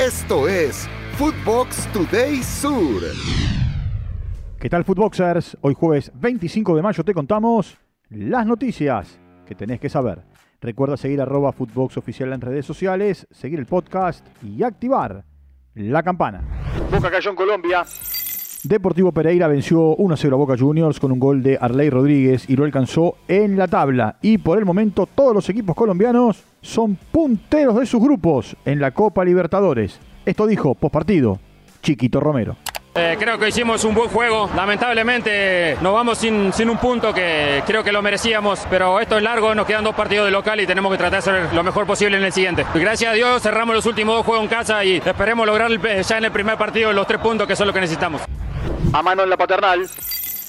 Esto es Footbox Today Sur. ¿Qué tal, Footboxers? Hoy jueves 25 de mayo te contamos las noticias que tenés que saber. Recuerda seguir arroba Footbox Oficial en redes sociales, seguir el podcast y activar la campana. Boca cayó en Colombia. Deportivo Pereira venció 1-0 a Boca Juniors con un gol de Arley Rodríguez y lo alcanzó en la tabla. Y por el momento todos los equipos colombianos son punteros de sus grupos en la Copa Libertadores. Esto dijo postpartido Chiquito Romero. Eh, creo que hicimos un buen juego. Lamentablemente nos vamos sin, sin, un punto que creo que lo merecíamos, pero esto es largo, nos quedan dos partidos de local y tenemos que tratar de hacer lo mejor posible en el siguiente. Gracias a Dios cerramos los últimos dos juegos en casa y esperemos lograr ya en el primer partido los tres puntos que son lo que necesitamos. A mano en la paternal.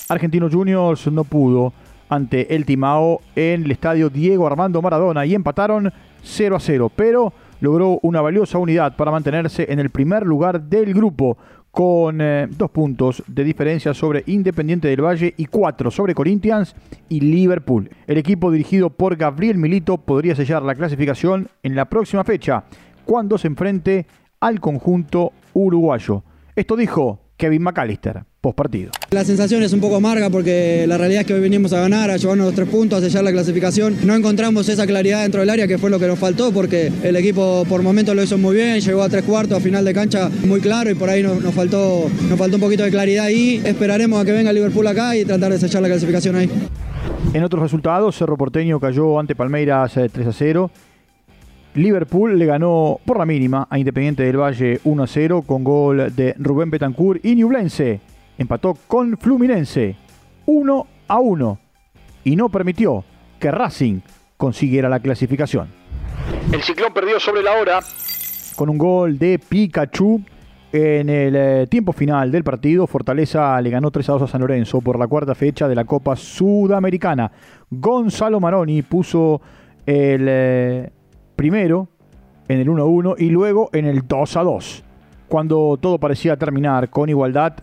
Argentino Juniors no pudo ante el Timao en el estadio Diego Armando Maradona y empataron 0 a 0, pero logró una valiosa unidad para mantenerse en el primer lugar del grupo con eh, dos puntos de diferencia sobre Independiente del Valle y cuatro sobre Corinthians y Liverpool. El equipo dirigido por Gabriel Milito podría sellar la clasificación en la próxima fecha, cuando se enfrente al conjunto uruguayo. Esto dijo Kevin McAllister partido. La sensación es un poco amarga porque la realidad es que hoy venimos a ganar, a llevarnos los tres puntos, a sellar la clasificación. No encontramos esa claridad dentro del área que fue lo que nos faltó porque el equipo por momentos lo hizo muy bien, llegó a tres cuartos, a final de cancha muy claro y por ahí nos, faltó, nos faltó un poquito de claridad y esperaremos a que venga Liverpool acá y tratar de sellar la clasificación ahí. En otros resultados, Cerro Porteño cayó ante Palmeiras 3 eh, a 0. Liverpool le ganó por la mínima a Independiente del Valle 1 a 0 con gol de Rubén Betancourt y Newblense empató con Fluminense 1 a 1 y no permitió que Racing consiguiera la clasificación. El ciclón perdió sobre la hora con un gol de Pikachu en el eh, tiempo final del partido. Fortaleza le ganó 3 a 2 a San Lorenzo por la cuarta fecha de la Copa Sudamericana. Gonzalo Maroni puso el eh, primero en el 1 a 1 y luego en el 2 a 2. Cuando todo parecía terminar con igualdad,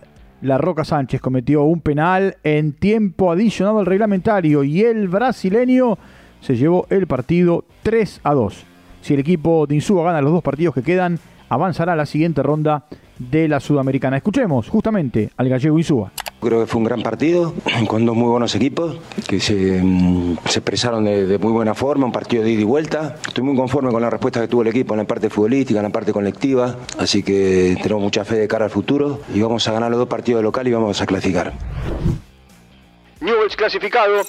la Roca Sánchez cometió un penal en tiempo adicionado al reglamentario y el brasileño se llevó el partido 3 a 2. Si el equipo de Insúa gana los dos partidos que quedan, avanzará a la siguiente ronda de la Sudamericana. Escuchemos justamente al gallego Insúa. Creo que fue un gran partido con dos muy buenos equipos que se, mm, expresaron de, muy buena forma, un partido de ida y vuelta. Estoy muy conforme con la respuesta que tuvo el equipo en la parte futbolística, en la parte colectiva, así que tenemos mucha fe de cara al futuro y vamos a ganar los dos partidos de local y vamos a clasificar. Newells clasificado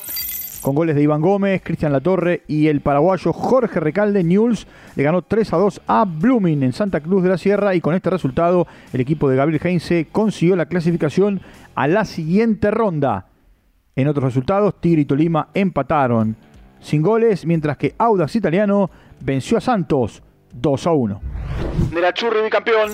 con goles de Iván Gómez, Cristian Latorre y el paraguayo Jorge Recalde. Newell's le ganó 3 a 2 a Blooming en Santa Cruz de la Sierra y con este resultado el equipo de Gabriel Heinze consiguió la clasificación a la siguiente ronda. En otros resultados, Tigre y Tolima empataron sin goles, mientras que Audax Italiano venció a Santos 2 a 1. De la Churri bicampeón.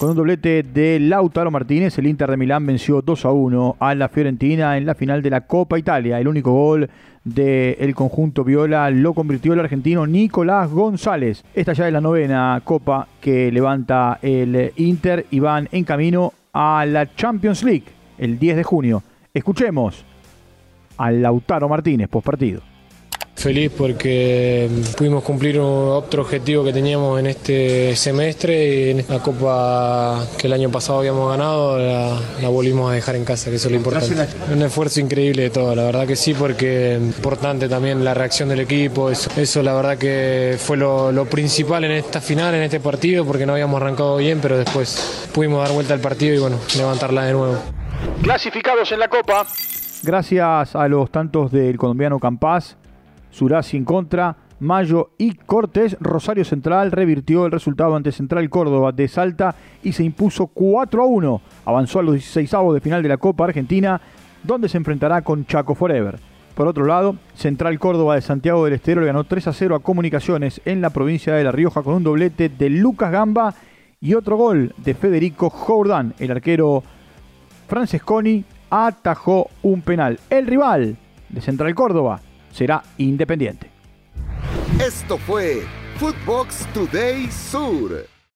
Con un doblete de Lautaro Martínez, el Inter de Milán venció 2 a 1 a la Fiorentina en la final de la Copa Italia. El único gol del conjunto Viola lo convirtió el argentino Nicolás González. Esta ya es la novena Copa que levanta el Inter y van en camino a la Champions League el 10 de junio. Escuchemos a Lautaro Martínez post partido. Feliz porque pudimos cumplir otro objetivo que teníamos en este semestre y en la copa que el año pasado habíamos ganado la, volvimos a dejar en casa, que eso es lo importante. Un esfuerzo increíble de todo, la verdad que sí, porque importante también la reacción del equipo, eso, la verdad que fue lo, lo, principal en esta final, en este partido, porque no habíamos arrancado bien, pero después pudimos dar vuelta al partido y bueno, levantarla de nuevo. Clasificados en la copa. Gracias a los tantos del colombiano Campas Surasi en contra, Mayo y Cortés. Rosario Central revirtió el resultado ante Central Córdoba de Salta y se impuso 4 a 1. Avanzó a los 16 de final de la Copa Argentina, donde se enfrentará con Chaco Forever. Por otro lado, Central Córdoba de Santiago del Estero le ganó 3 a 0 a Comunicaciones en la provincia de La Rioja con un doblete de Lucas Gamba y otro gol de Federico Jordan. El arquero Francesconi atajó un penal. El rival de Central Córdoba será independiente. Esto fue Footbox Today Sur.